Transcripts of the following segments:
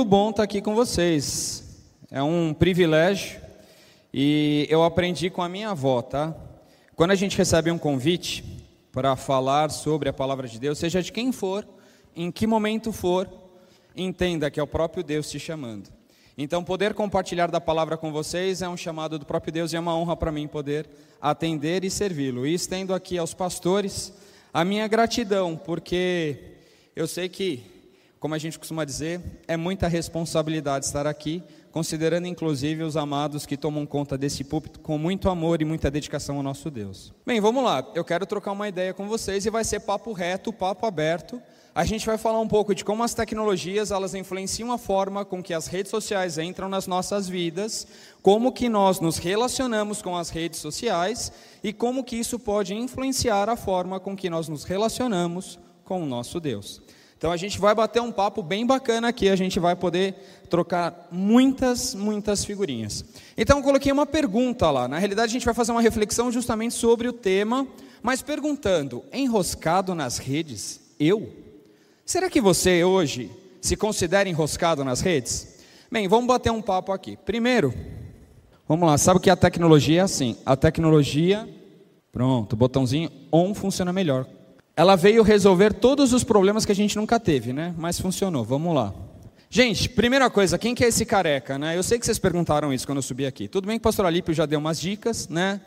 muito bom estar aqui com vocês. É um privilégio e eu aprendi com a minha avó, tá? Quando a gente recebe um convite para falar sobre a palavra de Deus, seja de quem for, em que momento for, entenda que é o próprio Deus te chamando. Então, poder compartilhar da palavra com vocês é um chamado do próprio Deus e é uma honra para mim poder atender e servi-lo. E estendo aqui aos pastores a minha gratidão, porque eu sei que, como a gente costuma dizer, é muita responsabilidade estar aqui, considerando inclusive os amados que tomam conta desse púlpito com muito amor e muita dedicação ao nosso Deus. Bem, vamos lá. Eu quero trocar uma ideia com vocês e vai ser papo reto, papo aberto a gente vai falar um pouco de como as tecnologias elas influenciam a forma com que as redes sociais entram nas nossas vidas, como que nós nos relacionamos com as redes sociais e como que isso pode influenciar a forma com que nós nos relacionamos com o nosso Deus. Então a gente vai bater um papo bem bacana aqui, a gente vai poder trocar muitas, muitas figurinhas. Então eu coloquei uma pergunta lá. Na realidade a gente vai fazer uma reflexão justamente sobre o tema, mas perguntando: enroscado nas redes, eu? Será que você hoje se considera enroscado nas redes? Bem, vamos bater um papo aqui. Primeiro, vamos lá, sabe que a tecnologia é assim? A tecnologia, pronto, botãozinho on funciona melhor. Ela veio resolver todos os problemas que a gente nunca teve, né? Mas funcionou, vamos lá. Gente, primeira coisa, quem que é esse careca, né? Eu sei que vocês perguntaram isso quando eu subi aqui. Tudo bem que o pastor Alípio já deu umas dicas, né?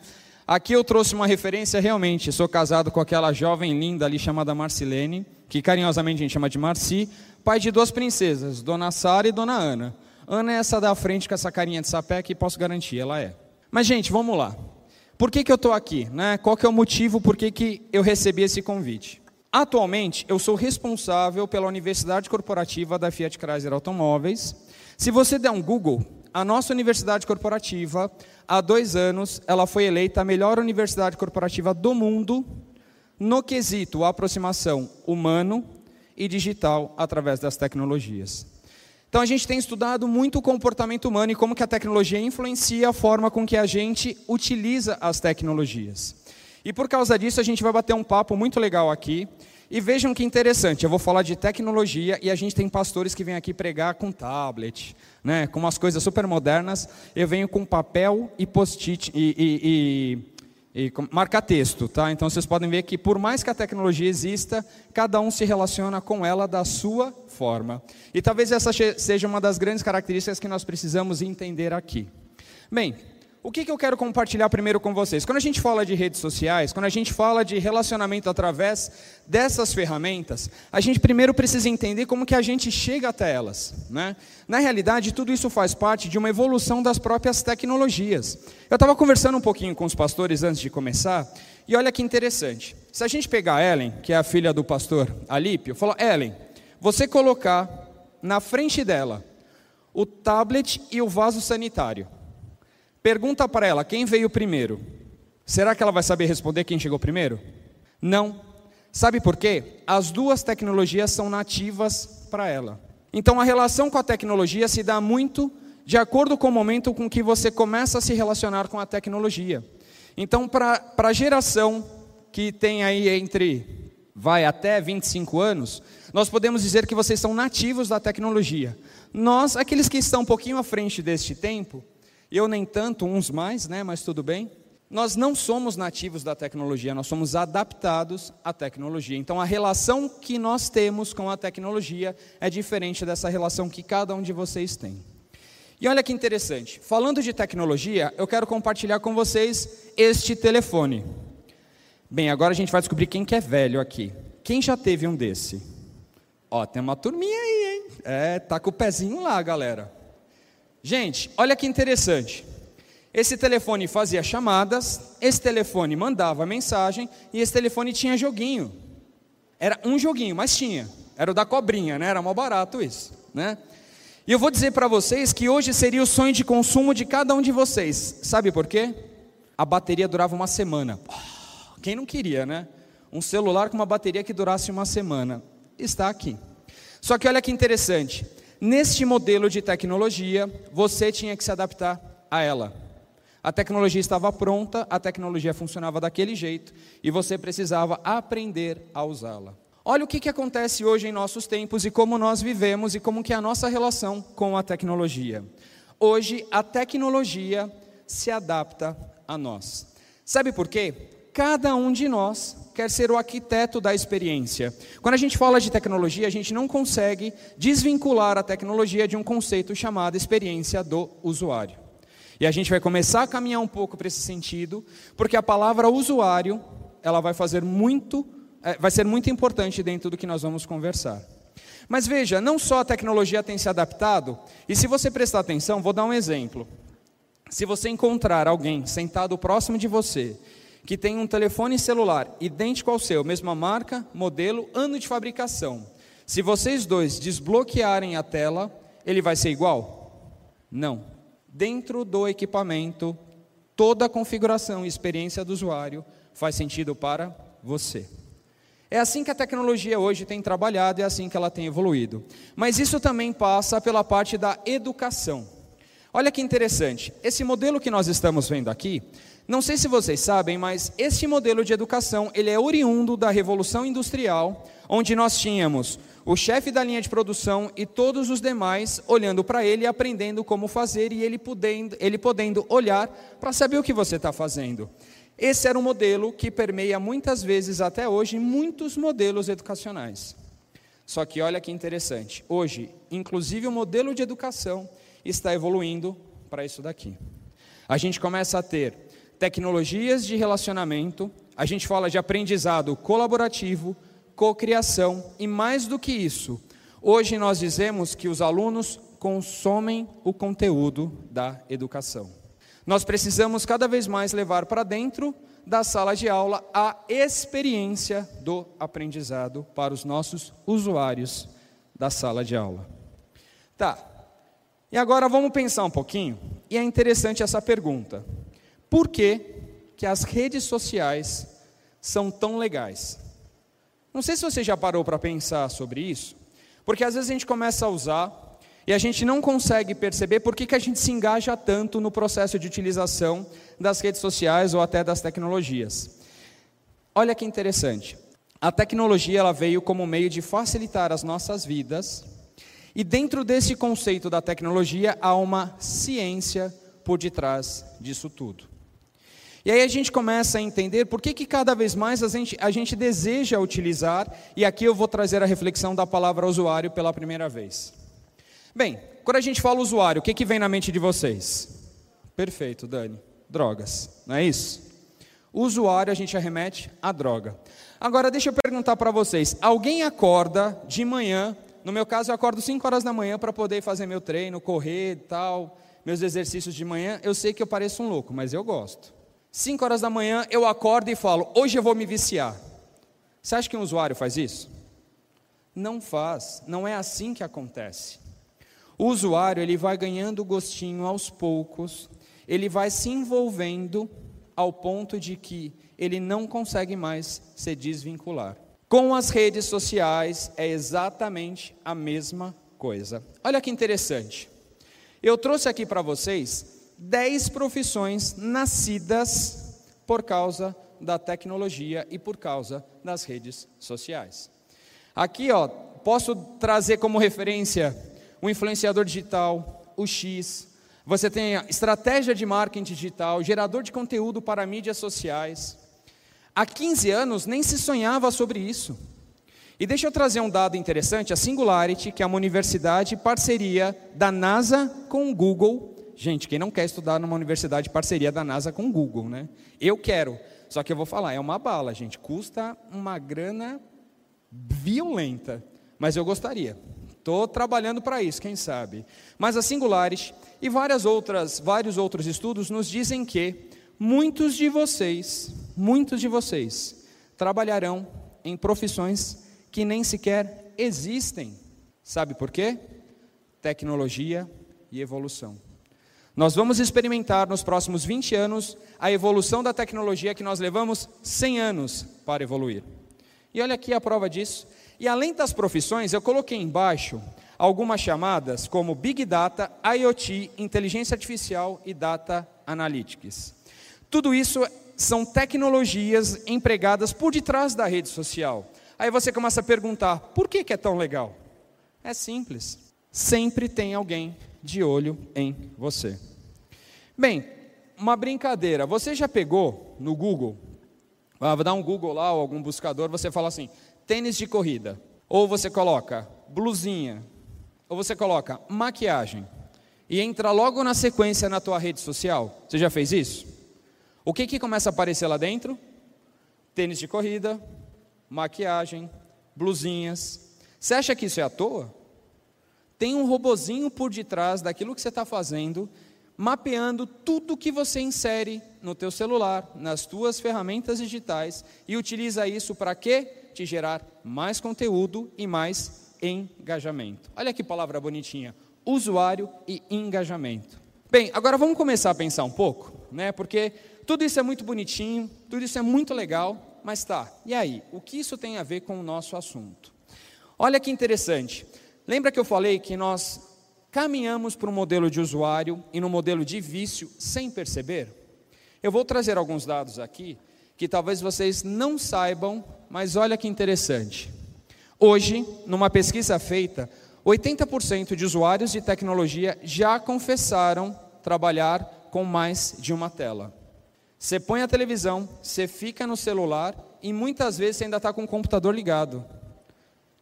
Aqui eu trouxe uma referência realmente. Sou casado com aquela jovem linda ali chamada Marcilene, que carinhosamente a gente chama de Marci, pai de duas princesas, Dona Sara e Dona Ana. Ana é essa da frente com essa carinha de sapé que posso garantir, ela é. Mas gente, vamos lá. Por que, que eu estou aqui? Né? Qual que é o motivo por que, que eu recebi esse convite? Atualmente, eu sou responsável pela Universidade Corporativa da Fiat Chrysler Automóveis. Se você der um Google, a nossa universidade corporativa, há dois anos, ela foi eleita a melhor universidade corporativa do mundo no quesito aproximação humano e digital através das tecnologias. Então a gente tem estudado muito o comportamento humano e como que a tecnologia influencia a forma com que a gente utiliza as tecnologias. E por causa disso a gente vai bater um papo muito legal aqui e vejam que interessante, eu vou falar de tecnologia e a gente tem pastores que vêm aqui pregar com tablet, né, com umas coisas super modernas. Eu venho com papel e post-it e, e, e, e marca texto, tá? Então vocês podem ver que por mais que a tecnologia exista, cada um se relaciona com ela da sua forma. E talvez essa seja uma das grandes características que nós precisamos entender aqui. Bem, o que, que eu quero compartilhar primeiro com vocês? Quando a gente fala de redes sociais, quando a gente fala de relacionamento através dessas ferramentas, a gente primeiro precisa entender como que a gente chega até elas. Né? Na realidade, tudo isso faz parte de uma evolução das próprias tecnologias. Eu estava conversando um pouquinho com os pastores antes de começar, e olha que interessante. Se a gente pegar a Ellen, que é a filha do pastor Alípio, falar, Ellen, você colocar na frente dela o tablet e o vaso sanitário. Pergunta para ela quem veio primeiro. Será que ela vai saber responder quem chegou primeiro? Não. Sabe por quê? As duas tecnologias são nativas para ela. Então a relação com a tecnologia se dá muito de acordo com o momento com que você começa a se relacionar com a tecnologia. Então, para a geração que tem aí entre, vai até 25 anos, nós podemos dizer que vocês são nativos da tecnologia. Nós, aqueles que estão um pouquinho à frente deste tempo, eu nem tanto, uns mais, né, mas tudo bem. Nós não somos nativos da tecnologia, nós somos adaptados à tecnologia. Então a relação que nós temos com a tecnologia é diferente dessa relação que cada um de vocês tem. E olha que interessante, falando de tecnologia, eu quero compartilhar com vocês este telefone. Bem, agora a gente vai descobrir quem que é velho aqui. Quem já teve um desse? Ó, tem uma turminha aí, hein? É, tá com o pezinho lá, galera. Gente, olha que interessante. Esse telefone fazia chamadas, esse telefone mandava mensagem e esse telefone tinha joguinho. Era um joguinho, mas tinha. Era o da cobrinha, né? Era mal barato isso, né? E eu vou dizer para vocês que hoje seria o sonho de consumo de cada um de vocês. Sabe por quê? A bateria durava uma semana. Quem não queria, né? Um celular com uma bateria que durasse uma semana. Está aqui. Só que olha que interessante. Neste modelo de tecnologia, você tinha que se adaptar a ela. A tecnologia estava pronta, a tecnologia funcionava daquele jeito e você precisava aprender a usá-la. Olha o que, que acontece hoje em nossos tempos e como nós vivemos e como que é a nossa relação com a tecnologia. Hoje a tecnologia se adapta a nós. Sabe por quê? Cada um de nós quer ser o arquiteto da experiência. Quando a gente fala de tecnologia, a gente não consegue desvincular a tecnologia de um conceito chamado experiência do usuário. E a gente vai começar a caminhar um pouco para esse sentido, porque a palavra usuário, ela vai fazer muito, é, vai ser muito importante dentro do que nós vamos conversar. Mas veja, não só a tecnologia tem se adaptado, e se você prestar atenção, vou dar um exemplo. Se você encontrar alguém sentado próximo de você, que tem um telefone celular idêntico ao seu, mesma marca, modelo, ano de fabricação, se vocês dois desbloquearem a tela, ele vai ser igual? Não dentro do equipamento, toda a configuração e experiência do usuário faz sentido para você. É assim que a tecnologia hoje tem trabalhado, é assim que ela tem evoluído. Mas isso também passa pela parte da educação. Olha que interessante, esse modelo que nós estamos vendo aqui, não sei se vocês sabem, mas esse modelo de educação, ele é oriundo da Revolução Industrial, onde nós tínhamos o chefe da linha de produção e todos os demais olhando para ele aprendendo como fazer e ele podendo, ele podendo olhar para saber o que você está fazendo. Esse era um modelo que permeia muitas vezes até hoje muitos modelos educacionais. Só que olha que interessante, hoje, inclusive o modelo de educação está evoluindo para isso daqui. A gente começa a ter tecnologias de relacionamento, a gente fala de aprendizado colaborativo, cocriação e mais do que isso, hoje nós dizemos que os alunos consomem o conteúdo da educação. Nós precisamos cada vez mais levar para dentro da sala de aula a experiência do aprendizado para os nossos usuários da sala de aula. Tá. E agora vamos pensar um pouquinho, e é interessante essa pergunta. Por que que as redes sociais são tão legais? Não sei se você já parou para pensar sobre isso, porque às vezes a gente começa a usar e a gente não consegue perceber por que, que a gente se engaja tanto no processo de utilização das redes sociais ou até das tecnologias. Olha que interessante. A tecnologia ela veio como meio de facilitar as nossas vidas, e dentro desse conceito da tecnologia há uma ciência por detrás disso tudo. E aí a gente começa a entender por que, que cada vez mais a gente, a gente deseja utilizar, e aqui eu vou trazer a reflexão da palavra usuário pela primeira vez. Bem, quando a gente fala usuário, o que, que vem na mente de vocês? Perfeito, Dani. Drogas, não é isso? Usuário a gente arremete à droga. Agora deixa eu perguntar para vocês: alguém acorda de manhã? No meu caso, eu acordo 5 horas da manhã para poder fazer meu treino, correr e tal, meus exercícios de manhã. Eu sei que eu pareço um louco, mas eu gosto. 5 horas da manhã eu acordo e falo, hoje eu vou me viciar. Você acha que um usuário faz isso? Não faz, não é assim que acontece. O usuário ele vai ganhando gostinho aos poucos, ele vai se envolvendo ao ponto de que ele não consegue mais se desvincular. Com as redes sociais é exatamente a mesma coisa. Olha que interessante. Eu trouxe aqui para vocês dez profissões nascidas por causa da tecnologia e por causa das redes sociais. Aqui, ó, posso trazer como referência o influenciador digital, o X. Você tem estratégia de marketing digital, gerador de conteúdo para mídias sociais. Há 15 anos nem se sonhava sobre isso. E deixa eu trazer um dado interessante, a Singularity, que é uma universidade parceria da NASA com o Google Gente, quem não quer estudar numa universidade de parceria da NASA com o Google, né? Eu quero. Só que eu vou falar, é uma bala, gente. Custa uma grana violenta. Mas eu gostaria. Estou trabalhando para isso, quem sabe. Mas a Singulares e várias outras, vários outros estudos nos dizem que muitos de vocês, muitos de vocês, trabalharão em profissões que nem sequer existem. Sabe por quê? Tecnologia e evolução. Nós vamos experimentar nos próximos 20 anos a evolução da tecnologia que nós levamos 100 anos para evoluir. E olha aqui a prova disso. E além das profissões, eu coloquei embaixo algumas chamadas como Big Data, IoT, Inteligência Artificial e Data Analytics. Tudo isso são tecnologias empregadas por detrás da rede social. Aí você começa a perguntar: por que, que é tão legal? É simples. Sempre tem alguém de olho em você. Bem, uma brincadeira. Você já pegou no Google? Ah, vou dar um Google lá ou algum buscador. Você fala assim: tênis de corrida. Ou você coloca blusinha. Ou você coloca maquiagem. E entra logo na sequência na tua rede social. Você já fez isso? O que, que começa a aparecer lá dentro? Tênis de corrida, maquiagem, blusinhas. Você acha que isso é à toa? Tem um robozinho por detrás daquilo que você está fazendo, mapeando tudo que você insere no teu celular, nas tuas ferramentas digitais e utiliza isso para quê? Te gerar mais conteúdo e mais engajamento. Olha que palavra bonitinha, usuário e engajamento. Bem, agora vamos começar a pensar um pouco, né? Porque tudo isso é muito bonitinho, tudo isso é muito legal, mas tá. E aí, o que isso tem a ver com o nosso assunto? Olha que interessante. Lembra que eu falei que nós caminhamos para um modelo de usuário e no modelo de vício sem perceber? Eu vou trazer alguns dados aqui que talvez vocês não saibam, mas olha que interessante. Hoje, numa pesquisa feita, 80% de usuários de tecnologia já confessaram trabalhar com mais de uma tela. Você põe a televisão, você fica no celular e muitas vezes você ainda está com o computador ligado.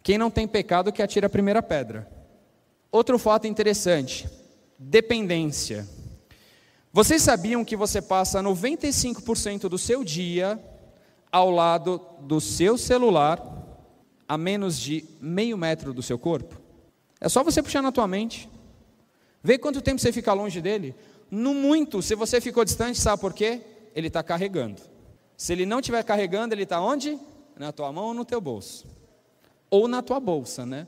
Quem não tem pecado que atira a primeira pedra. Outro fato interessante: dependência. Vocês sabiam que você passa 95% do seu dia ao lado do seu celular, a menos de meio metro do seu corpo? É só você puxar na tua mente. Vê quanto tempo você fica longe dele. No muito, se você ficou distante, sabe por quê? Ele está carregando. Se ele não estiver carregando, ele está onde? Na tua mão ou no teu bolso ou na tua bolsa, né?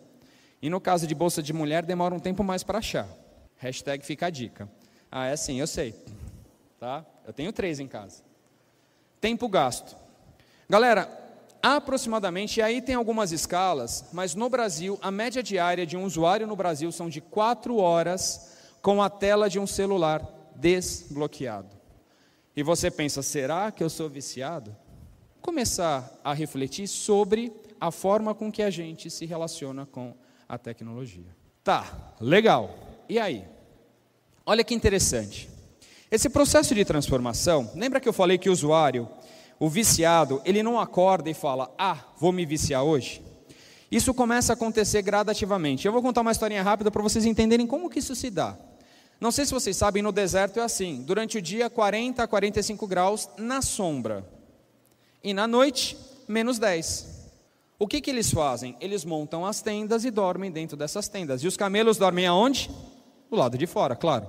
E no caso de bolsa de mulher, demora um tempo mais para achar. Hashtag fica a dica. Ah, é assim, eu sei. Tá? Eu tenho três em casa. Tempo gasto. Galera, aproximadamente, e aí tem algumas escalas, mas no Brasil, a média diária de um usuário no Brasil são de quatro horas com a tela de um celular desbloqueado. E você pensa, será que eu sou viciado? Começar a refletir sobre a forma com que a gente se relaciona com a tecnologia. Tá, legal. E aí? Olha que interessante. Esse processo de transformação, lembra que eu falei que o usuário, o viciado, ele não acorda e fala: "Ah, vou me viciar hoje"? Isso começa a acontecer gradativamente. Eu vou contar uma historinha rápida para vocês entenderem como que isso se dá. Não sei se vocês sabem, no deserto é assim: durante o dia 40 a 45 graus na sombra. E na noite, menos 10. O que, que eles fazem? Eles montam as tendas e dormem dentro dessas tendas. E os camelos dormem aonde? Do lado de fora, claro.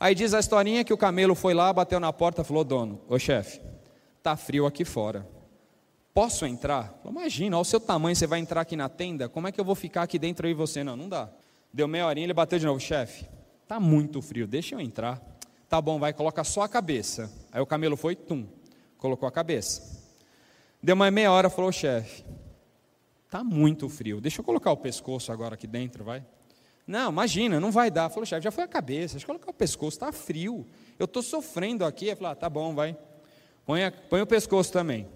Aí diz a historinha que o camelo foi lá, bateu na porta falou: Dono, ô chefe, tá frio aqui fora. Posso entrar? Imagina, olha o seu tamanho, você vai entrar aqui na tenda, como é que eu vou ficar aqui dentro e você? Não, não dá. Deu meia horinha, ele bateu de novo, chefe, tá muito frio, deixa eu entrar. Tá bom, vai, coloca só a cabeça. Aí o camelo foi, tum, colocou a cabeça. Deu uma meia hora, falou, chefe, Está muito frio. Deixa eu colocar o pescoço agora aqui dentro, vai. Não, imagina, não vai dar. Falou, chefe, já foi a cabeça. Deixa eu colocar o pescoço, está frio. Eu estou sofrendo aqui. Ele falou, ah, tá bom, vai. Põe, a, põe o pescoço também.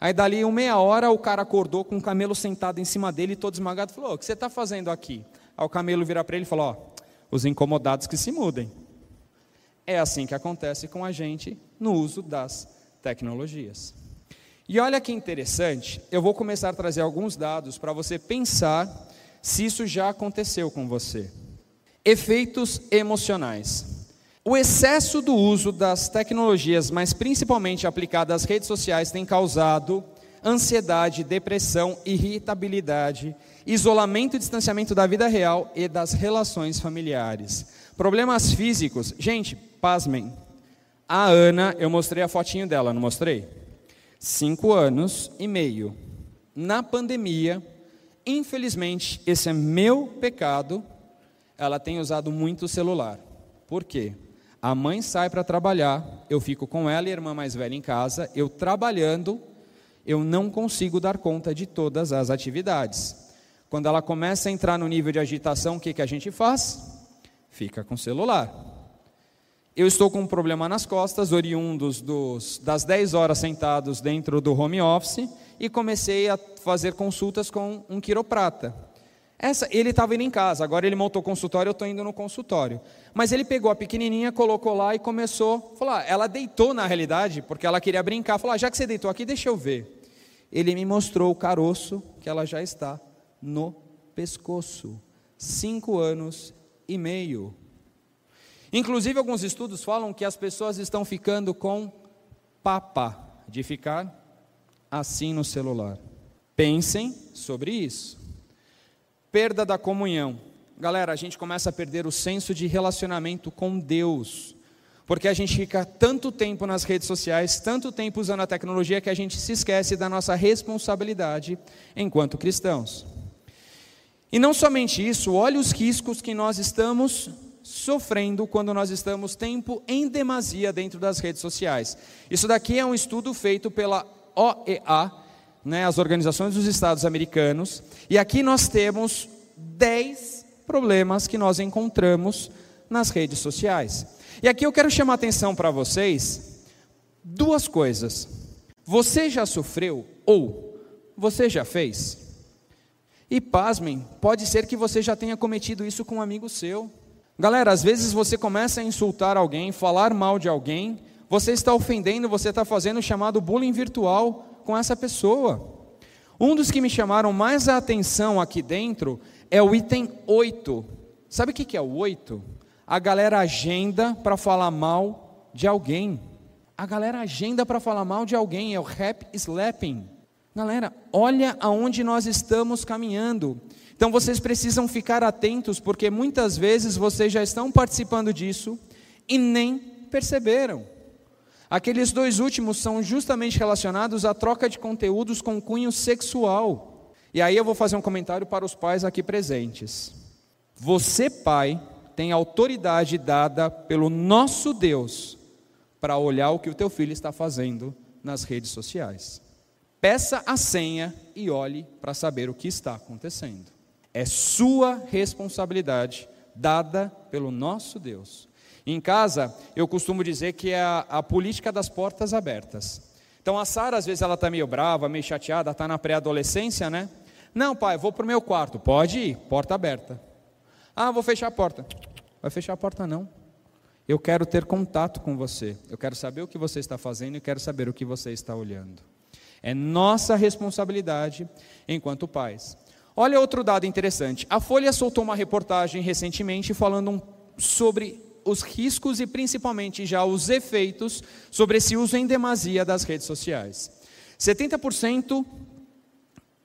Aí dali uma meia hora o cara acordou com o camelo sentado em cima dele, todo esmagado, falou: "O que você está fazendo aqui?" Aí o camelo vira para ele e falou: "Ó, os incomodados que se mudem." É assim que acontece com a gente no uso das tecnologias. E olha que interessante, eu vou começar a trazer alguns dados para você pensar se isso já aconteceu com você. Efeitos emocionais. O excesso do uso das tecnologias, mas principalmente aplicado às redes sociais, tem causado ansiedade, depressão, irritabilidade, isolamento e distanciamento da vida real e das relações familiares. Problemas físicos. Gente, pasmem. A Ana, eu mostrei a fotinho dela, não mostrei? Cinco anos e meio. Na pandemia, infelizmente, esse é meu pecado, ela tem usado muito o celular. Por quê? A mãe sai para trabalhar, eu fico com ela e a irmã mais velha em casa, eu trabalhando, eu não consigo dar conta de todas as atividades. Quando ela começa a entrar no nível de agitação, o que, que a gente faz? Fica com o celular. Eu estou com um problema nas costas, oriundos dos, das 10 horas sentados dentro do home office, e comecei a fazer consultas com um quiroprata. Essa, ele estava indo em casa, agora ele montou o consultório, eu estou indo no consultório. Mas ele pegou a pequenininha, colocou lá e começou, falou, ah, ela deitou na realidade, porque ela queria brincar, falou, ah, já que você deitou aqui, deixa eu ver. Ele me mostrou o caroço que ela já está no pescoço. Cinco anos e meio. Inclusive, alguns estudos falam que as pessoas estão ficando com papa, de ficar assim no celular. Pensem sobre isso. Perda da comunhão. Galera, a gente começa a perder o senso de relacionamento com Deus. Porque a gente fica tanto tempo nas redes sociais, tanto tempo usando a tecnologia, que a gente se esquece da nossa responsabilidade enquanto cristãos. E não somente isso, olhe os riscos que nós estamos sofrendo quando nós estamos tempo em demasia dentro das redes sociais. Isso daqui é um estudo feito pela OEA, né, as Organizações dos Estados Americanos, e aqui nós temos 10 problemas que nós encontramos nas redes sociais. E aqui eu quero chamar a atenção para vocês duas coisas. Você já sofreu ou você já fez? E pasmem, pode ser que você já tenha cometido isso com um amigo seu. Galera, às vezes você começa a insultar alguém, falar mal de alguém, você está ofendendo, você está fazendo o chamado bullying virtual com essa pessoa. Um dos que me chamaram mais a atenção aqui dentro é o item 8. Sabe o que é o 8? A galera agenda para falar mal de alguém. A galera agenda para falar mal de alguém, é o rap slapping. Galera, olha aonde nós estamos caminhando. Então vocês precisam ficar atentos, porque muitas vezes vocês já estão participando disso e nem perceberam. Aqueles dois últimos são justamente relacionados à troca de conteúdos com cunho sexual. E aí eu vou fazer um comentário para os pais aqui presentes. Você, pai, tem autoridade dada pelo nosso Deus para olhar o que o teu filho está fazendo nas redes sociais. Peça a senha e olhe para saber o que está acontecendo. É sua responsabilidade dada pelo nosso Deus. Em casa, eu costumo dizer que é a, a política das portas abertas. Então a Sara, às vezes, ela está meio brava, meio chateada, está na pré-adolescência, né? Não, pai, vou para o meu quarto. Pode ir, porta aberta. Ah, vou fechar a porta. Vai fechar a porta, não. Eu quero ter contato com você. Eu quero saber o que você está fazendo e quero saber o que você está olhando. É nossa responsabilidade enquanto pais. Olha outro dado interessante. A Folha soltou uma reportagem recentemente falando sobre os riscos e principalmente já os efeitos sobre esse uso em demasia das redes sociais. 70%,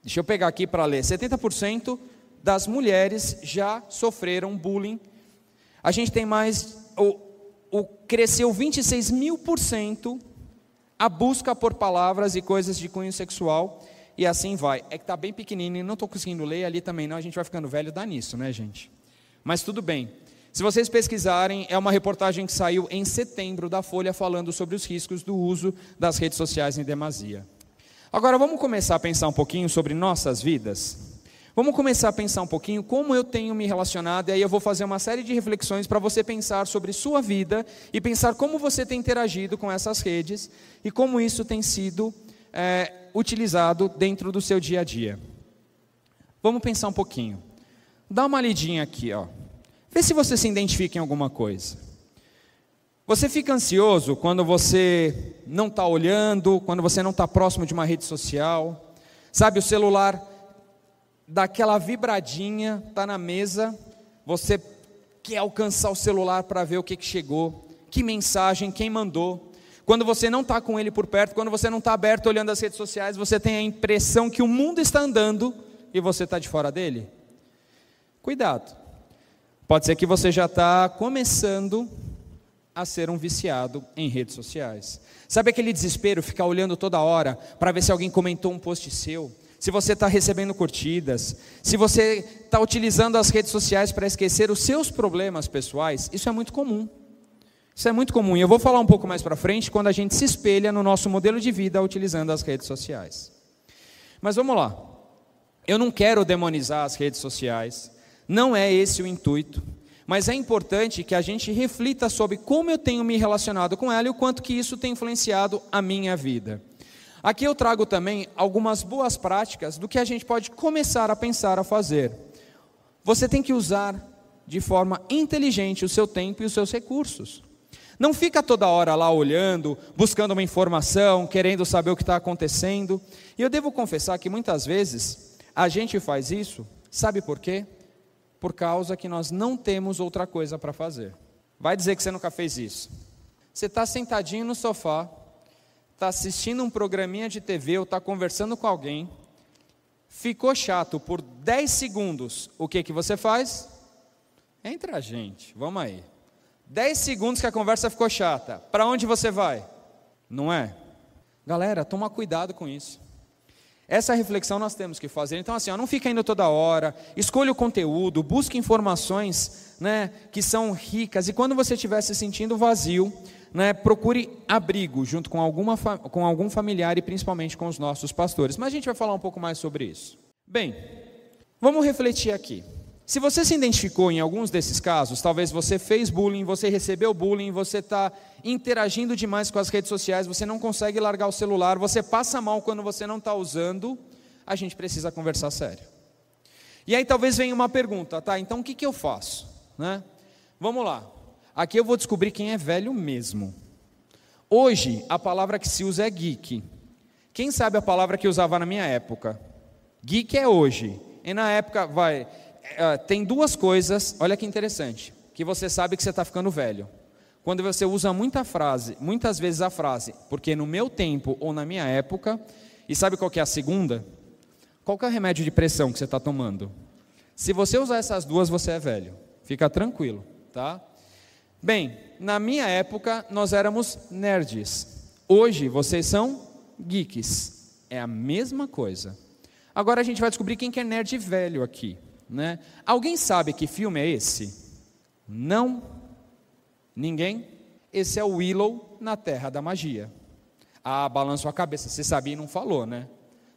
deixa eu pegar aqui para ler, 70% das mulheres já sofreram bullying. A gente tem mais, o, o, cresceu 26 mil por cento a busca por palavras e coisas de cunho sexual, e assim vai. É que está bem pequenininho, não estou conseguindo ler ali também não, a gente vai ficando velho, dá nisso, né gente? Mas tudo bem. Se vocês pesquisarem, é uma reportagem que saiu em setembro da Folha falando sobre os riscos do uso das redes sociais em demasia. Agora vamos começar a pensar um pouquinho sobre nossas vidas? Vamos começar a pensar um pouquinho como eu tenho me relacionado, e aí eu vou fazer uma série de reflexões para você pensar sobre sua vida e pensar como você tem interagido com essas redes e como isso tem sido é, utilizado dentro do seu dia a dia. Vamos pensar um pouquinho. Dá uma lidinha aqui, ó. Vê se você se identifica em alguma coisa. Você fica ansioso quando você não está olhando, quando você não está próximo de uma rede social. Sabe, o celular daquela vibradinha, está na mesa, você quer alcançar o celular para ver o que, que chegou, que mensagem, quem mandou. Quando você não está com ele por perto, quando você não está aberto olhando as redes sociais, você tem a impressão que o mundo está andando e você está de fora dele. Cuidado. Pode ser que você já está começando a ser um viciado em redes sociais. Sabe aquele desespero, ficar olhando toda hora para ver se alguém comentou um post seu? se você está recebendo curtidas, se você está utilizando as redes sociais para esquecer os seus problemas pessoais, isso é muito comum. Isso é muito comum. E eu vou falar um pouco mais para frente quando a gente se espelha no nosso modelo de vida utilizando as redes sociais. Mas vamos lá. Eu não quero demonizar as redes sociais, não é esse o intuito, Mas é importante que a gente reflita sobre como eu tenho me relacionado com ela e o quanto que isso tem influenciado a minha vida. Aqui eu trago também algumas boas práticas do que a gente pode começar a pensar a fazer. Você tem que usar de forma inteligente o seu tempo e os seus recursos. Não fica toda hora lá olhando, buscando uma informação, querendo saber o que está acontecendo. E eu devo confessar que muitas vezes a gente faz isso, sabe por quê? Por causa que nós não temos outra coisa para fazer. Vai dizer que você nunca fez isso. Você está sentadinho no sofá, está assistindo um programinha de TV ou está conversando com alguém, ficou chato por 10 segundos, o que, que você faz? Entre a gente, vamos aí. 10 segundos que a conversa ficou chata, para onde você vai? Não é? Galera, toma cuidado com isso. Essa reflexão nós temos que fazer. Então, assim, ó, não fica indo toda hora, escolha o conteúdo, busque informações né, que são ricas, e quando você estiver se sentindo vazio, né, procure abrigo junto com, alguma, com algum familiar e principalmente com os nossos pastores. Mas a gente vai falar um pouco mais sobre isso. Bem, vamos refletir aqui. Se você se identificou em alguns desses casos, talvez você fez bullying, você recebeu bullying, você está interagindo demais com as redes sociais, você não consegue largar o celular, você passa mal quando você não está usando, a gente precisa conversar sério. E aí talvez venha uma pergunta, tá? Então o que, que eu faço? Né? Vamos lá. Aqui eu vou descobrir quem é velho mesmo. Hoje, a palavra que se usa é geek. Quem sabe a palavra que usava na minha época? Geek é hoje. E na época, vai. É, tem duas coisas, olha que interessante, que você sabe que você está ficando velho. Quando você usa muita frase, muitas vezes a frase, porque no meu tempo ou na minha época, e sabe qual que é a segunda? Qual que é o remédio de pressão que você está tomando? Se você usar essas duas, você é velho. Fica tranquilo, tá? Bem, na minha época nós éramos nerds. Hoje vocês são geeks. É a mesma coisa. Agora a gente vai descobrir quem que é nerd velho aqui. Né? Alguém sabe que filme é esse? Não? Ninguém? Esse é o Willow na Terra da Magia. Ah, balançou a cabeça. Você sabia e não falou, né?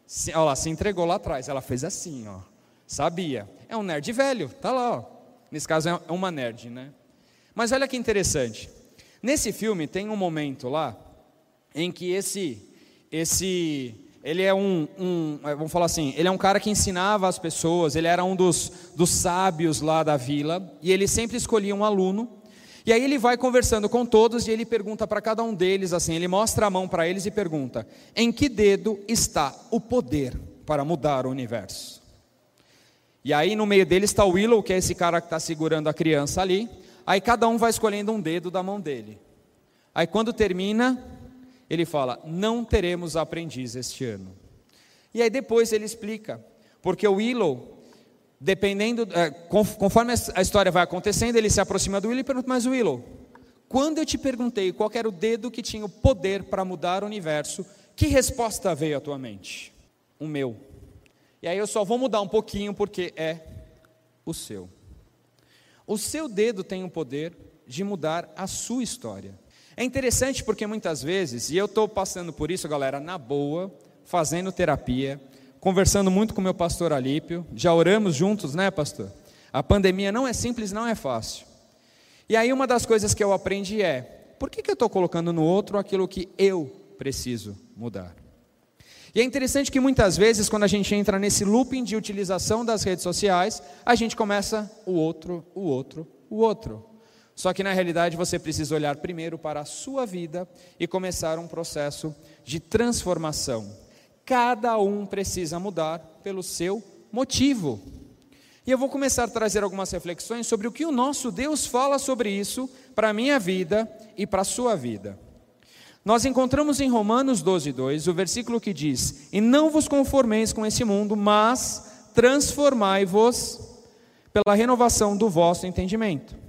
Se, olha lá, se entregou lá atrás. Ela fez assim, ó. Sabia. É um nerd velho, tá lá, ó. Nesse caso é uma nerd, né? Mas olha que interessante. Nesse filme tem um momento lá em que esse esse ele é um, um, é, vamos falar assim, ele é um cara que ensinava as pessoas, ele era um dos, dos sábios lá da vila, e ele sempre escolhia um aluno, e aí ele vai conversando com todos e ele pergunta para cada um deles assim, ele mostra a mão para eles e pergunta: "Em que dedo está o poder para mudar o universo?" E aí no meio deles está o Willow, que é esse cara que está segurando a criança ali, Aí cada um vai escolhendo um dedo da mão dele. Aí quando termina, ele fala: Não teremos aprendiz este ano. E aí depois ele explica, porque o Willow, dependendo, é, conforme a história vai acontecendo, ele se aproxima do Willow e pergunta: Mas Willow, quando eu te perguntei qual era o dedo que tinha o poder para mudar o universo, que resposta veio à tua mente? O meu. E aí eu só vou mudar um pouquinho porque é o seu. O seu dedo tem o poder de mudar a sua história. É interessante porque muitas vezes, e eu estou passando por isso, galera, na boa, fazendo terapia, conversando muito com meu pastor Alípio, já oramos juntos, né, pastor? A pandemia não é simples, não é fácil. E aí uma das coisas que eu aprendi é: por que, que eu estou colocando no outro aquilo que eu preciso mudar? E é interessante que muitas vezes, quando a gente entra nesse looping de utilização das redes sociais, a gente começa o outro, o outro, o outro. Só que na realidade você precisa olhar primeiro para a sua vida e começar um processo de transformação. Cada um precisa mudar pelo seu motivo. E eu vou começar a trazer algumas reflexões sobre o que o nosso Deus fala sobre isso para a minha vida e para a sua vida. Nós encontramos em Romanos 12, 2 o versículo que diz: E não vos conformeis com esse mundo, mas transformai-vos pela renovação do vosso entendimento,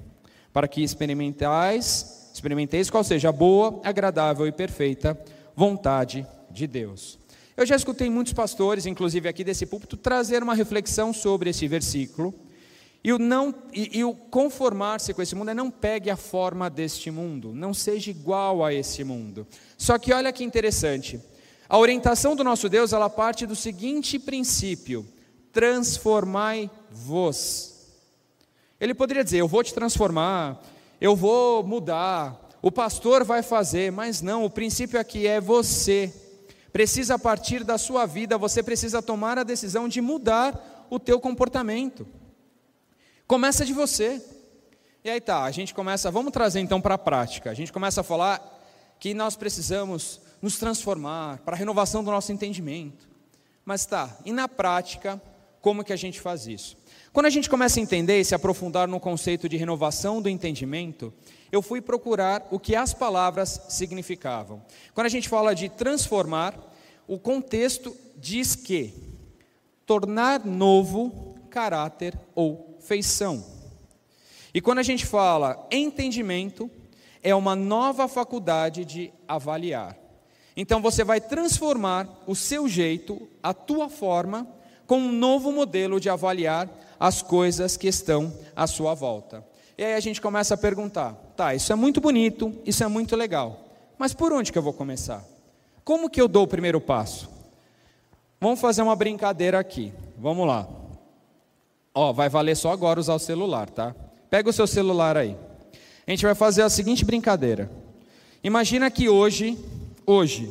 para que experimentais, experimenteis qual seja a boa, agradável e perfeita vontade de Deus. Eu já escutei muitos pastores, inclusive aqui desse púlpito, trazer uma reflexão sobre esse versículo. E o, não, e, e o conformar-se com esse mundo é não pegue a forma deste mundo, não seja igual a esse mundo. Só que olha que interessante, a orientação do nosso Deus ela parte do seguinte princípio: transformai-vos. Ele poderia dizer: Eu vou te transformar, eu vou mudar, o pastor vai fazer, mas não, o princípio aqui é você. Precisa partir da sua vida, você precisa tomar a decisão de mudar o teu comportamento. Começa de você. E aí tá, a gente começa, vamos trazer então para a prática. A gente começa a falar que nós precisamos nos transformar para a renovação do nosso entendimento. Mas tá, e na prática, como que a gente faz isso? Quando a gente começa a entender e se aprofundar no conceito de renovação do entendimento, eu fui procurar o que as palavras significavam. Quando a gente fala de transformar, o contexto diz que tornar novo caráter ou feição. E quando a gente fala entendimento, é uma nova faculdade de avaliar. Então você vai transformar o seu jeito, a tua forma, com um novo modelo de avaliar as coisas que estão à sua volta. E aí a gente começa a perguntar: tá, isso é muito bonito, isso é muito legal, mas por onde que eu vou começar? Como que eu dou o primeiro passo? Vamos fazer uma brincadeira aqui. Vamos lá. Ó, vai valer só agora usar o celular, tá? Pega o seu celular aí. A gente vai fazer a seguinte brincadeira. Imagina que hoje, hoje,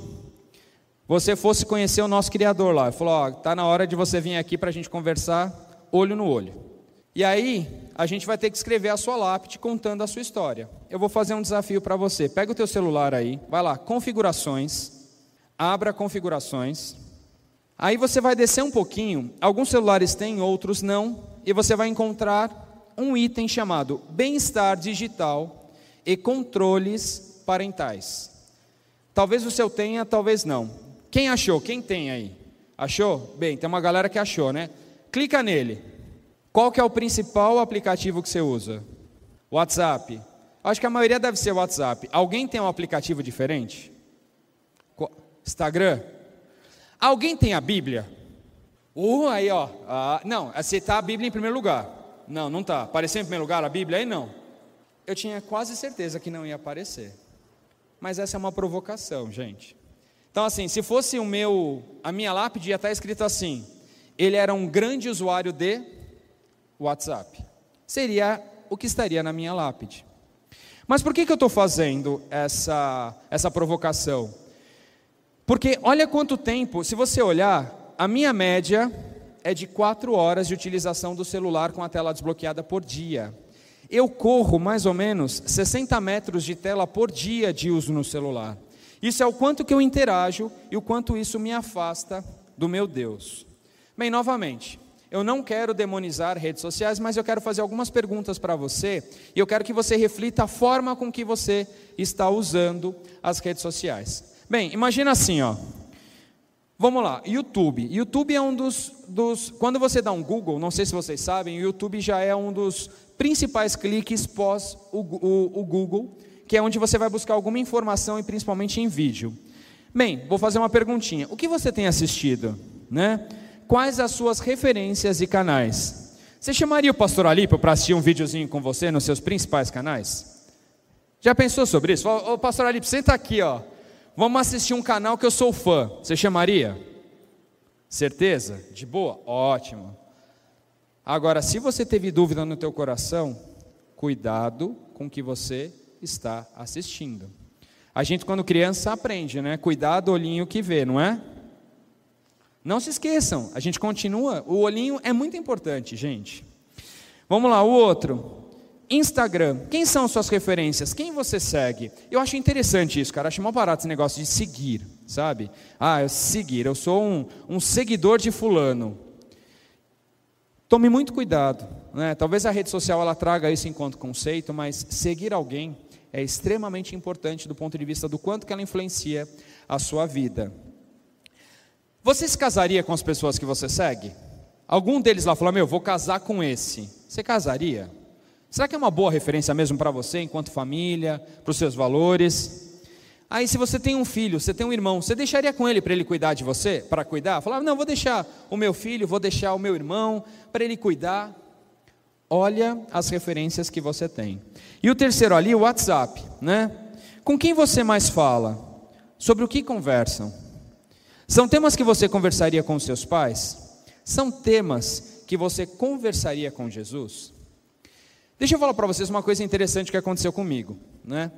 você fosse conhecer o nosso Criador lá. Falou, ó, tá na hora de você vir aqui para a gente conversar olho no olho. E aí, a gente vai ter que escrever a sua lápide contando a sua história. Eu vou fazer um desafio para você. Pega o teu celular aí, vai lá, configurações, abra configurações. Aí você vai descer um pouquinho, alguns celulares têm, outros não, e você vai encontrar um item chamado Bem-estar Digital e Controles Parentais. Talvez o seu tenha, talvez não. Quem achou? Quem tem aí? Achou? Bem, tem uma galera que achou, né? Clica nele. Qual que é o principal aplicativo que você usa? WhatsApp. Acho que a maioria deve ser WhatsApp. Alguém tem um aplicativo diferente? Instagram? Alguém tem a Bíblia? Uh, aí ó. Ah, não, você está a Bíblia em primeiro lugar. Não, não está. Apareceu em primeiro lugar a Bíblia? Aí não. Eu tinha quase certeza que não ia aparecer. Mas essa é uma provocação, gente. Então, assim, se fosse o meu, a minha lápide ia estar escrito assim: ele era um grande usuário de WhatsApp. Seria o que estaria na minha lápide. Mas por que, que eu estou fazendo essa, essa provocação? Porque olha quanto tempo, se você olhar, a minha média é de 4 horas de utilização do celular com a tela desbloqueada por dia. Eu corro mais ou menos 60 metros de tela por dia de uso no celular. Isso é o quanto que eu interajo e o quanto isso me afasta do meu Deus. Bem, novamente, eu não quero demonizar redes sociais, mas eu quero fazer algumas perguntas para você e eu quero que você reflita a forma com que você está usando as redes sociais. Bem, imagina assim, ó. Vamos lá, YouTube. YouTube é um dos, dos. Quando você dá um Google, não sei se vocês sabem, o YouTube já é um dos principais cliques pós o, o, o Google, que é onde você vai buscar alguma informação e principalmente em vídeo. Bem, vou fazer uma perguntinha. O que você tem assistido? Né? Quais as suas referências e canais. Você chamaria o pastor Alipo para assistir um videozinho com você nos seus principais canais? Já pensou sobre isso? Ô, pastor Alipo, senta aqui, ó. Vamos assistir um canal que eu sou fã. Você chamaria? Certeza? De boa? Ótimo. Agora, se você teve dúvida no teu coração, cuidado com o que você está assistindo. A gente, quando criança, aprende, né? Cuidado, olhinho que vê, não é? Não se esqueçam, a gente continua. O olhinho é muito importante, gente. Vamos lá, o outro. Instagram. Quem são suas referências? Quem você segue? Eu acho interessante isso, cara. Acho mal barato esse negócio de seguir, sabe? Ah, eu seguir. Eu sou um, um seguidor de fulano. Tome muito cuidado. Né? Talvez a rede social ela traga isso enquanto conceito, mas seguir alguém é extremamente importante do ponto de vista do quanto que ela influencia a sua vida. Você se casaria com as pessoas que você segue? Algum deles lá falou: Meu, vou casar com esse. Você casaria? Será que é uma boa referência mesmo para você, enquanto família, para os seus valores? Aí, se você tem um filho, você tem um irmão, você deixaria com ele para ele cuidar de você? Para cuidar? Falar: Não, vou deixar o meu filho, vou deixar o meu irmão para ele cuidar. Olha as referências que você tem. E o terceiro ali, o WhatsApp, né? Com quem você mais fala? Sobre o que conversam? São temas que você conversaria com seus pais? São temas que você conversaria com Jesus? Deixa eu falar para vocês uma coisa interessante que aconteceu comigo, né?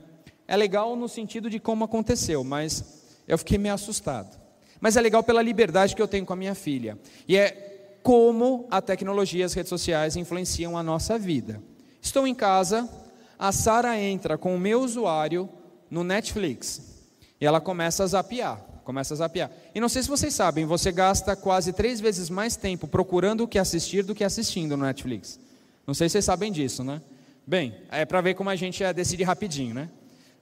É legal no sentido de como aconteceu, mas eu fiquei meio assustado. Mas é legal pela liberdade que eu tenho com a minha filha. E é como a tecnologia as redes sociais influenciam a nossa vida. Estou em casa, a Sara entra com o meu usuário no Netflix e ela começa a zapear, começa a zapear. E não sei se vocês sabem, você gasta quase três vezes mais tempo procurando o que assistir do que assistindo no Netflix. Não sei se vocês sabem disso, né? Bem, é para ver como a gente é, decide rapidinho, né?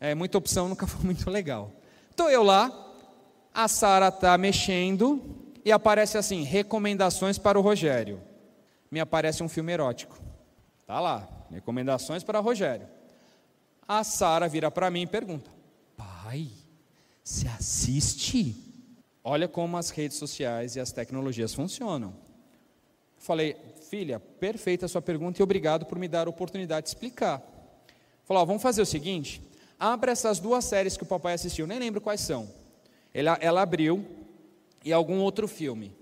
É, muita opção nunca foi muito legal. Estou eu lá, a Sara está mexendo e aparece assim: recomendações para o Rogério. Me aparece um filme erótico. Tá lá, recomendações para o Rogério. A Sara vira para mim e pergunta: Pai, você assiste? Olha como as redes sociais e as tecnologias funcionam. Falei, filha, perfeita a sua pergunta e obrigado por me dar a oportunidade de explicar. Falou, vamos fazer o seguinte: abra essas duas séries que o papai assistiu, nem lembro quais são. Ela, ela abriu e algum outro filme.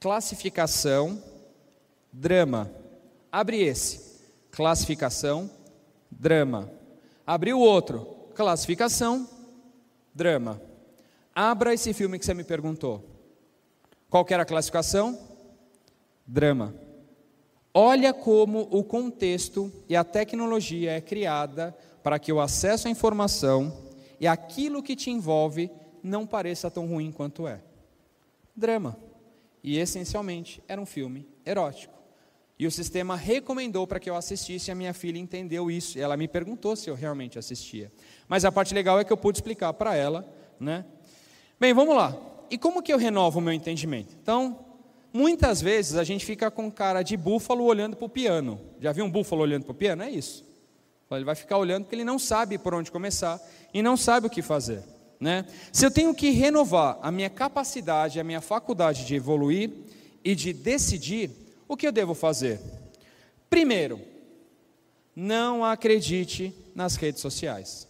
Classificação, drama. Abre esse. Classificação, drama. Abriu outro. Classificação, drama. Abra esse filme que você me perguntou. Qual era a classificação? Drama. Olha como o contexto e a tecnologia é criada para que o acesso à informação e aquilo que te envolve não pareça tão ruim quanto é. Drama. E essencialmente era um filme erótico. E o sistema recomendou para que eu assistisse, e a minha filha entendeu isso. Ela me perguntou se eu realmente assistia. Mas a parte legal é que eu pude explicar para ela, né? Bem, vamos lá. E como que eu renovo o meu entendimento? Então, muitas vezes a gente fica com cara de búfalo olhando para o piano. Já viu um búfalo olhando para o piano? É isso. Ele vai ficar olhando porque ele não sabe por onde começar e não sabe o que fazer. Né? Se eu tenho que renovar a minha capacidade, a minha faculdade de evoluir e de decidir, o que eu devo fazer? Primeiro, não acredite nas redes sociais.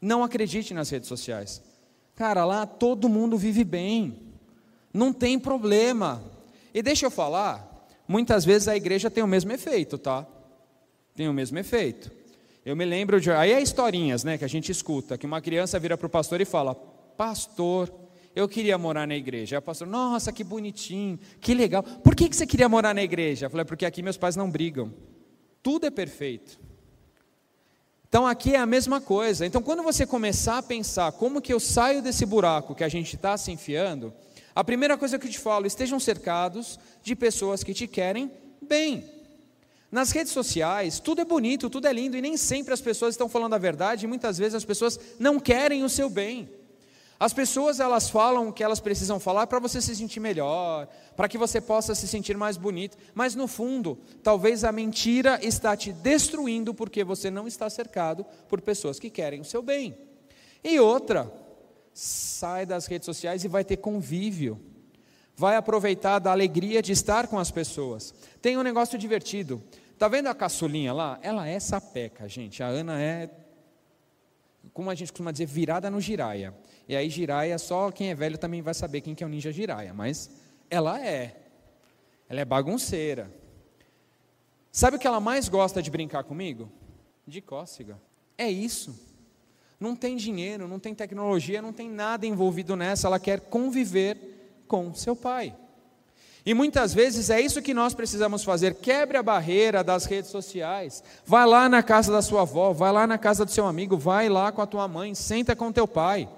Não acredite nas redes sociais. Cara, lá todo mundo vive bem, não tem problema. E deixa eu falar, muitas vezes a igreja tem o mesmo efeito, tá? Tem o mesmo efeito. Eu me lembro de. Aí é historinhas, né, que a gente escuta, que uma criança vira para o pastor e fala: Pastor, eu queria morar na igreja. Aí o pastor, nossa, que bonitinho, que legal. Por que, que você queria morar na igreja? Eu falei, porque aqui meus pais não brigam. Tudo é perfeito. Então aqui é a mesma coisa. Então quando você começar a pensar como que eu saio desse buraco que a gente está se enfiando, a primeira coisa que eu te falo, estejam cercados de pessoas que te querem bem. Nas redes sociais, tudo é bonito, tudo é lindo, e nem sempre as pessoas estão falando a verdade, e muitas vezes as pessoas não querem o seu bem. As pessoas elas falam o que elas precisam falar para você se sentir melhor, para que você possa se sentir mais bonito, mas no fundo, talvez a mentira está te destruindo porque você não está cercado por pessoas que querem o seu bem. E outra, sai das redes sociais e vai ter convívio. Vai aproveitar da alegria de estar com as pessoas. Tem um negócio divertido. Tá vendo a caçulinha lá? Ela é sapeca, gente. A Ana é como a gente costuma dizer, virada no giraia. E aí giraia, só quem é velho também vai saber quem que é o ninja giraia, mas ela é. Ela é bagunceira. Sabe o que ela mais gosta de brincar comigo? De cócega. É isso. Não tem dinheiro, não tem tecnologia, não tem nada envolvido nessa, ela quer conviver com seu pai. E muitas vezes é isso que nós precisamos fazer. Quebre a barreira das redes sociais. Vai lá na casa da sua avó, vai lá na casa do seu amigo, vai lá com a tua mãe, senta com teu pai.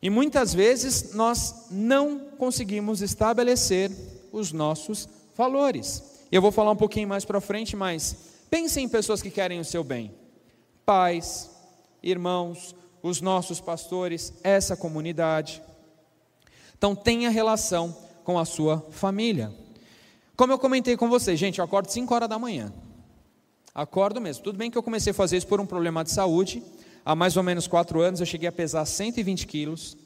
E muitas vezes nós não conseguimos estabelecer os nossos valores. Eu vou falar um pouquinho mais para frente, mas pense em pessoas que querem o seu bem. Pais, irmãos, os nossos pastores, essa comunidade. Então tenha relação com a sua família. Como eu comentei com vocês, gente, eu acordo 5 horas da manhã. Acordo mesmo. Tudo bem que eu comecei a fazer isso por um problema de saúde, há mais ou menos quatro anos eu cheguei a pesar 120 quilos,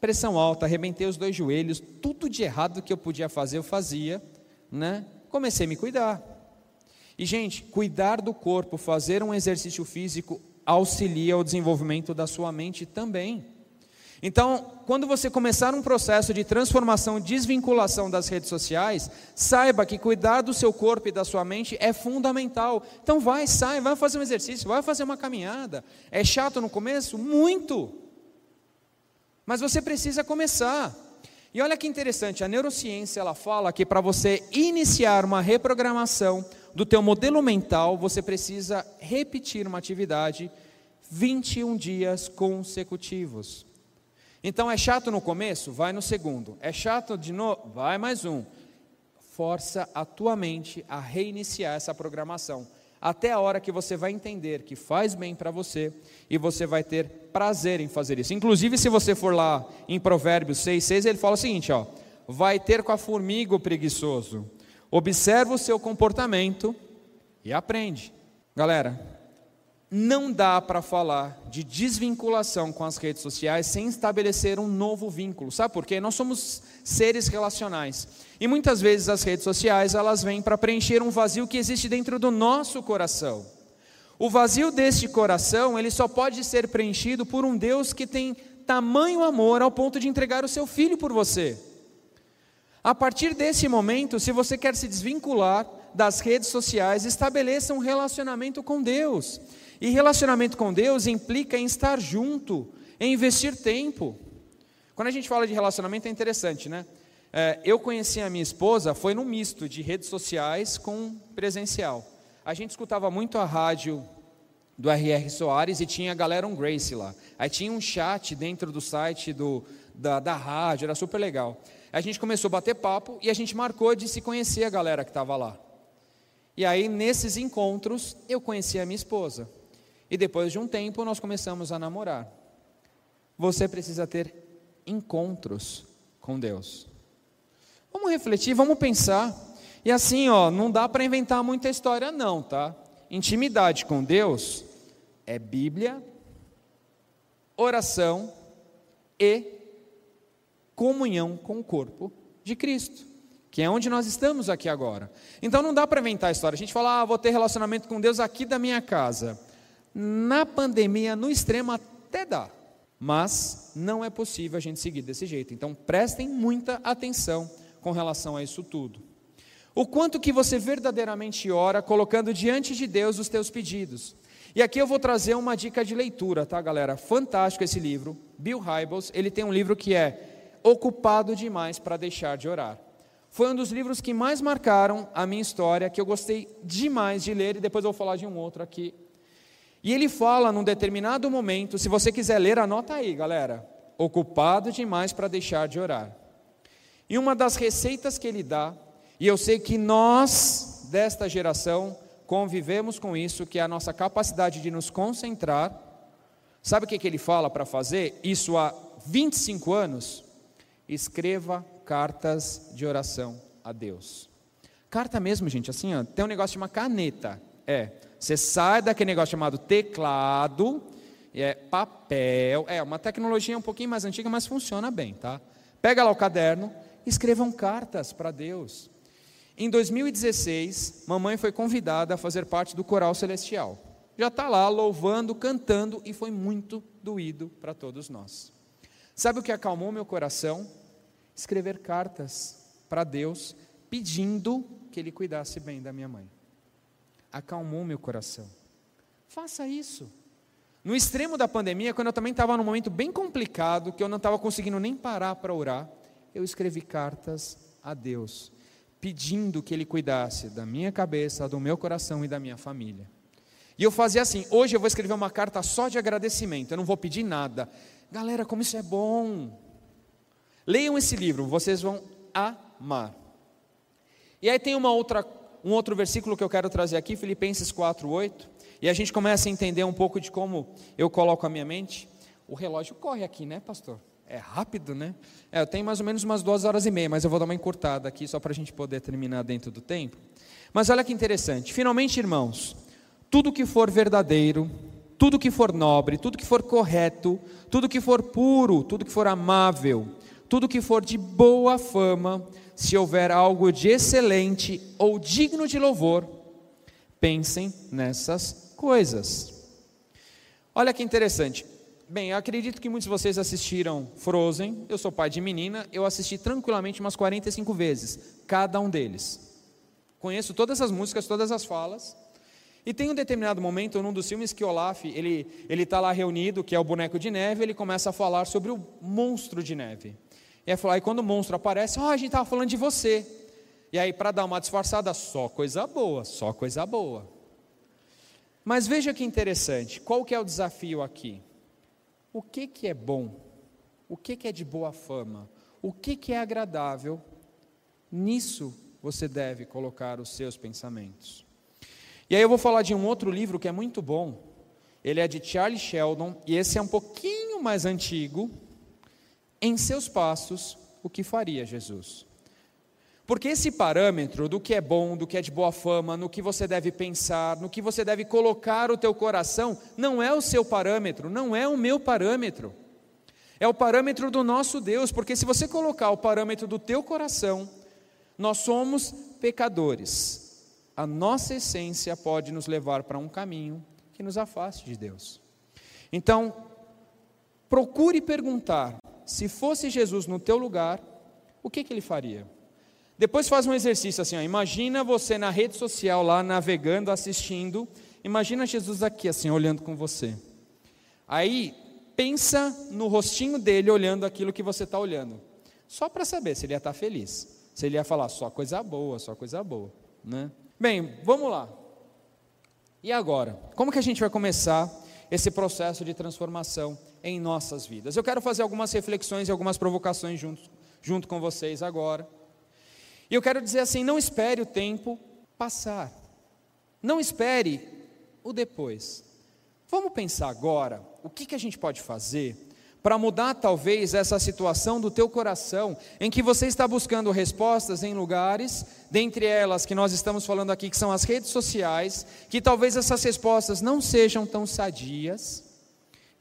pressão alta, arrebentei os dois joelhos, tudo de errado que eu podia fazer, eu fazia, né? Comecei a me cuidar. E, gente, cuidar do corpo, fazer um exercício físico, auxilia o desenvolvimento da sua mente também. Então, quando você começar um processo de transformação e desvinculação das redes sociais, saiba que cuidar do seu corpo e da sua mente é fundamental. Então vai, sai, vai fazer um exercício, vai fazer uma caminhada. É chato no começo? Muito. Mas você precisa começar. E olha que interessante, a neurociência ela fala que para você iniciar uma reprogramação do teu modelo mental, você precisa repetir uma atividade 21 dias consecutivos. Então é chato no começo? Vai no segundo. É chato de novo? Vai mais um. Força a tua mente a reiniciar essa programação. Até a hora que você vai entender que faz bem para você e você vai ter prazer em fazer isso. Inclusive, se você for lá em Provérbios 6, 6, ele fala o seguinte: ó, vai ter com a formiga o preguiçoso, observa o seu comportamento e aprende. Galera, não dá para falar de desvinculação com as redes sociais sem estabelecer um novo vínculo. Sabe por quê? Nós somos seres relacionais. E muitas vezes as redes sociais, elas vêm para preencher um vazio que existe dentro do nosso coração. O vazio deste coração, ele só pode ser preenchido por um Deus que tem tamanho amor ao ponto de entregar o seu filho por você. A partir desse momento, se você quer se desvincular das redes sociais, estabeleça um relacionamento com Deus. E relacionamento com Deus implica em estar junto, em investir tempo. Quando a gente fala de relacionamento é interessante, né? É, eu conheci a minha esposa, foi num misto de redes sociais com presencial. A gente escutava muito a rádio do R.R. Soares e tinha a galera um Grace lá. Aí tinha um chat dentro do site do, da, da rádio, era super legal. A gente começou a bater papo e a gente marcou de se conhecer a galera que estava lá. E aí, nesses encontros, eu conheci a minha esposa. E depois de um tempo nós começamos a namorar. Você precisa ter encontros com Deus. Vamos refletir, vamos pensar. E assim, ó, não dá para inventar muita história não, tá? Intimidade com Deus é Bíblia, oração e comunhão com o corpo de Cristo, que é onde nós estamos aqui agora. Então não dá para inventar a história. A gente fala, ah, vou ter relacionamento com Deus aqui da minha casa. Na pandemia, no extremo, até dá, mas não é possível a gente seguir desse jeito. Então, prestem muita atenção com relação a isso tudo. O quanto que você verdadeiramente ora, colocando diante de Deus os teus pedidos. E aqui eu vou trazer uma dica de leitura, tá, galera? Fantástico esse livro. Bill Hybels, ele tem um livro que é Ocupado Demais para Deixar de Orar. Foi um dos livros que mais marcaram a minha história, que eu gostei demais de ler, e depois eu vou falar de um outro aqui e ele fala num determinado momento, se você quiser ler, anota aí, galera. Ocupado demais para deixar de orar. E uma das receitas que ele dá, e eu sei que nós, desta geração, convivemos com isso, que é a nossa capacidade de nos concentrar. Sabe o que, que ele fala para fazer? Isso há 25 anos? Escreva cartas de oração a Deus. Carta mesmo, gente, assim, ó, tem um negócio de uma caneta. É, você sai daquele negócio chamado teclado, é papel, é uma tecnologia um pouquinho mais antiga, mas funciona bem, tá? Pega lá o caderno, escrevam cartas para Deus. Em 2016, mamãe foi convidada a fazer parte do coral celestial. Já está lá louvando, cantando e foi muito doído para todos nós. Sabe o que acalmou meu coração? Escrever cartas para Deus pedindo que Ele cuidasse bem da minha mãe acalmou meu coração. Faça isso. No extremo da pandemia, quando eu também estava num momento bem complicado, que eu não estava conseguindo nem parar para orar, eu escrevi cartas a Deus, pedindo que Ele cuidasse da minha cabeça, do meu coração e da minha família. E eu fazia assim: hoje eu vou escrever uma carta só de agradecimento, eu não vou pedir nada. Galera, como isso é bom! Leiam esse livro, vocês vão amar. E aí tem uma outra um outro versículo que eu quero trazer aqui, Filipenses 4:8, e a gente começa a entender um pouco de como eu coloco a minha mente. O relógio corre aqui, né, pastor? É rápido, né? É, eu tenho mais ou menos umas duas horas e meia, mas eu vou dar uma encurtada aqui só para a gente poder terminar dentro do tempo. Mas olha que interessante. Finalmente, irmãos, tudo que for verdadeiro, tudo que for nobre, tudo que for correto, tudo que for puro, tudo que for amável, tudo que for de boa fama, se houver algo de excelente ou digno de louvor, pensem nessas coisas. Olha que interessante. Bem, eu acredito que muitos de vocês assistiram Frozen. Eu sou pai de menina, eu assisti tranquilamente umas 45 vezes, cada um deles. Conheço todas as músicas, todas as falas. E tem um determinado momento, num dos filmes, que Olaf, ele está lá reunido, que é o boneco de neve, ele começa a falar sobre o monstro de neve. E aí, aí quando o monstro aparece, oh, a gente estava falando de você. E aí, para dar uma disfarçada, só coisa boa, só coisa boa. Mas veja que interessante, qual que é o desafio aqui? O que, que é bom? O que, que é de boa fama? O que, que é agradável? Nisso você deve colocar os seus pensamentos. E aí eu vou falar de um outro livro que é muito bom. Ele é de Charles Sheldon e esse é um pouquinho mais antigo. Em seus passos, o que faria Jesus? Porque esse parâmetro do que é bom, do que é de boa fama, no que você deve pensar, no que você deve colocar o teu coração, não é o seu parâmetro, não é o meu parâmetro. É o parâmetro do nosso Deus, porque se você colocar o parâmetro do teu coração, nós somos pecadores a nossa essência pode nos levar para um caminho que nos afaste de Deus. Então, procure perguntar: se fosse Jesus no teu lugar, o que, que ele faria? Depois faz um exercício assim: ó, imagina você na rede social lá navegando, assistindo. Imagina Jesus aqui assim, olhando com você. Aí pensa no rostinho dele olhando aquilo que você está olhando, só para saber se ele ia estar tá feliz, se ele ia falar só coisa boa, só coisa boa, né? Bem, vamos lá. E agora? Como que a gente vai começar esse processo de transformação em nossas vidas? Eu quero fazer algumas reflexões e algumas provocações junto, junto com vocês agora. E eu quero dizer assim: não espere o tempo passar. Não espere o depois. Vamos pensar agora o que, que a gente pode fazer para mudar talvez essa situação do teu coração, em que você está buscando respostas em lugares, dentre elas que nós estamos falando aqui, que são as redes sociais, que talvez essas respostas não sejam tão sadias,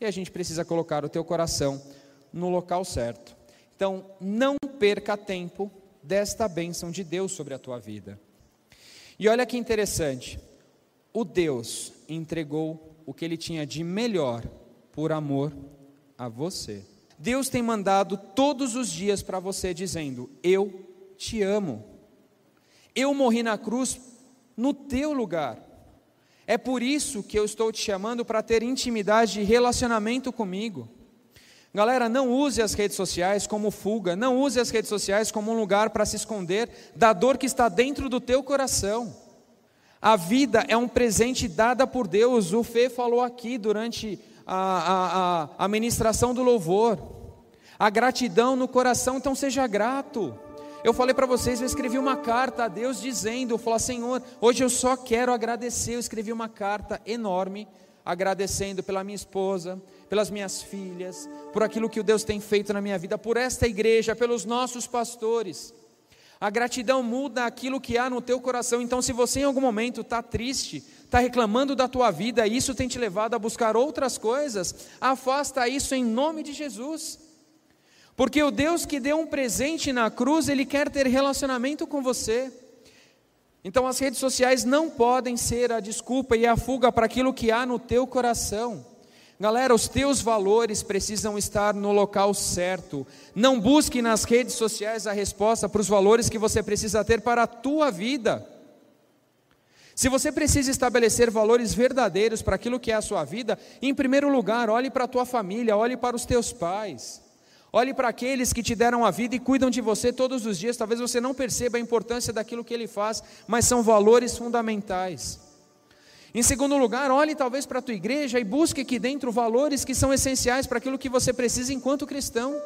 e a gente precisa colocar o teu coração no local certo. Então, não perca tempo desta bênção de Deus sobre a tua vida. E olha que interessante, o Deus entregou o que ele tinha de melhor por amor a você. Deus tem mandado todos os dias para você, dizendo: Eu te amo. Eu morri na cruz no teu lugar. É por isso que eu estou te chamando para ter intimidade e relacionamento comigo. Galera, não use as redes sociais como fuga, não use as redes sociais como um lugar para se esconder da dor que está dentro do teu coração. A vida é um presente dada por Deus. O Fê falou aqui durante a, a, a, a ministração do louvor, a gratidão no coração, então seja grato. Eu falei para vocês, eu escrevi uma carta a Deus dizendo, eu falei, Senhor, hoje eu só quero agradecer. Eu escrevi uma carta enorme, agradecendo pela minha esposa, pelas minhas filhas, por aquilo que o Deus tem feito na minha vida, por esta igreja, pelos nossos pastores. A gratidão muda aquilo que há no teu coração. Então, se você em algum momento está triste, está reclamando da tua vida e isso tem te levado a buscar outras coisas, afasta isso em nome de Jesus. Porque o Deus que deu um presente na cruz, Ele quer ter relacionamento com você. Então as redes sociais não podem ser a desculpa e a fuga para aquilo que há no teu coração. Galera, os teus valores precisam estar no local certo. Não busque nas redes sociais a resposta para os valores que você precisa ter para a tua vida. Se você precisa estabelecer valores verdadeiros para aquilo que é a sua vida, em primeiro lugar, olhe para a tua família, olhe para os teus pais. Olhe para aqueles que te deram a vida e cuidam de você todos os dias. Talvez você não perceba a importância daquilo que ele faz, mas são valores fundamentais. Em segundo lugar, olhe talvez para a tua igreja e busque aqui dentro valores que são essenciais para aquilo que você precisa enquanto cristão.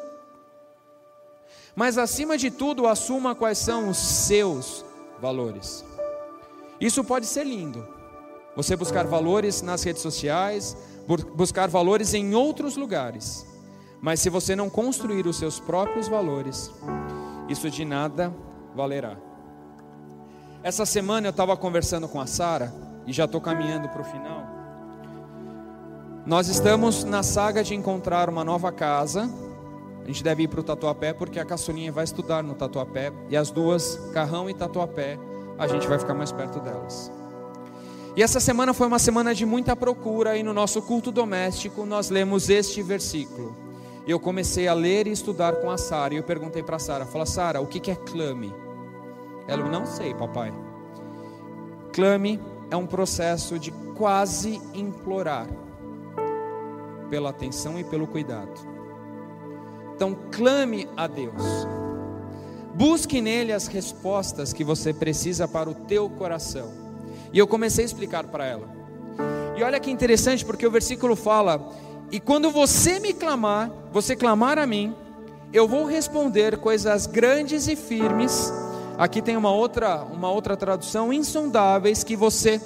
Mas acima de tudo, assuma quais são os seus valores. Isso pode ser lindo. Você buscar valores nas redes sociais, buscar valores em outros lugares. Mas se você não construir os seus próprios valores, isso de nada valerá. Essa semana eu estava conversando com a Sara e já estou caminhando para o final. Nós estamos na saga de encontrar uma nova casa. A gente deve ir para o Tatuapé porque a caçulinha vai estudar no Tatuapé e as duas, Carrão e Tatuapé, a gente vai ficar mais perto delas. E essa semana foi uma semana de muita procura e no nosso culto doméstico nós lemos este versículo. Eu comecei a ler e estudar com a Sara e eu perguntei para a Sara, fala Sara, o que é clame? Ela, não sei, papai. Clame é um processo de quase implorar pela atenção e pelo cuidado. Então clame a Deus. Busque nele as respostas que você precisa para o teu coração. E eu comecei a explicar para ela. E olha que interessante, porque o versículo fala: E quando você me clamar, você clamar a mim, eu vou responder coisas grandes e firmes. Aqui tem uma outra, uma outra tradução: insondáveis que você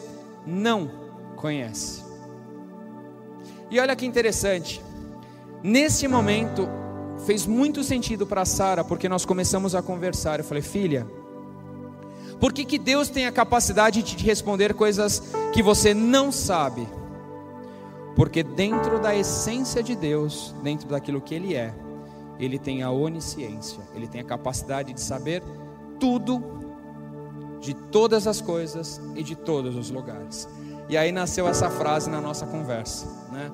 não conhece. E olha que interessante. Nesse momento fez muito sentido para Sara, porque nós começamos a conversar. Eu falei: "Filha, por que, que Deus tem a capacidade de te responder coisas que você não sabe? Porque dentro da essência de Deus, dentro daquilo que Ele é, Ele tem a onisciência, Ele tem a capacidade de saber tudo de todas as coisas e de todos os lugares. E aí nasceu essa frase na nossa conversa, né?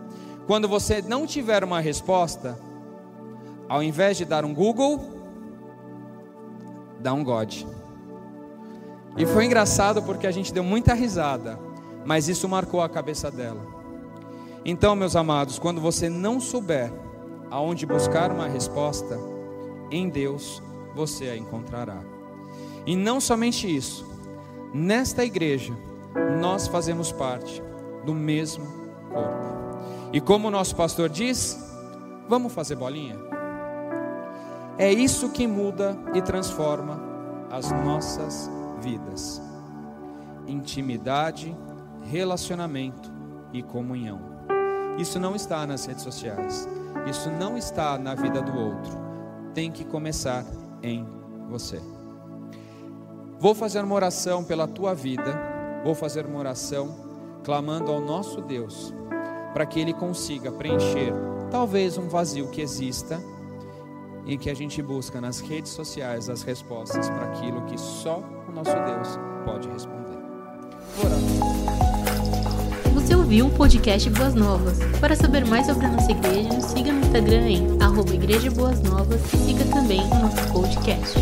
Quando você não tiver uma resposta, ao invés de dar um Google, dá um God. E foi engraçado porque a gente deu muita risada, mas isso marcou a cabeça dela. Então, meus amados, quando você não souber aonde buscar uma resposta, em Deus você a encontrará. E não somente isso, nesta igreja nós fazemos parte do mesmo corpo. E como o nosso pastor diz, vamos fazer bolinha? É isso que muda e transforma as nossas vidas: intimidade, relacionamento e comunhão. Isso não está nas redes sociais, isso não está na vida do outro, tem que começar em você. Vou fazer uma oração pela tua vida, vou fazer uma oração clamando ao nosso Deus, para que Ele consiga preencher talvez um vazio que exista e que a gente busca nas redes sociais as respostas para aquilo que só nosso Deus pode responder. Orando. Você ouviu o podcast Boas Novas. Para saber mais sobre a nossa igreja, siga no Instagram em arroba Igreja Boas Novas e siga também o nosso podcast.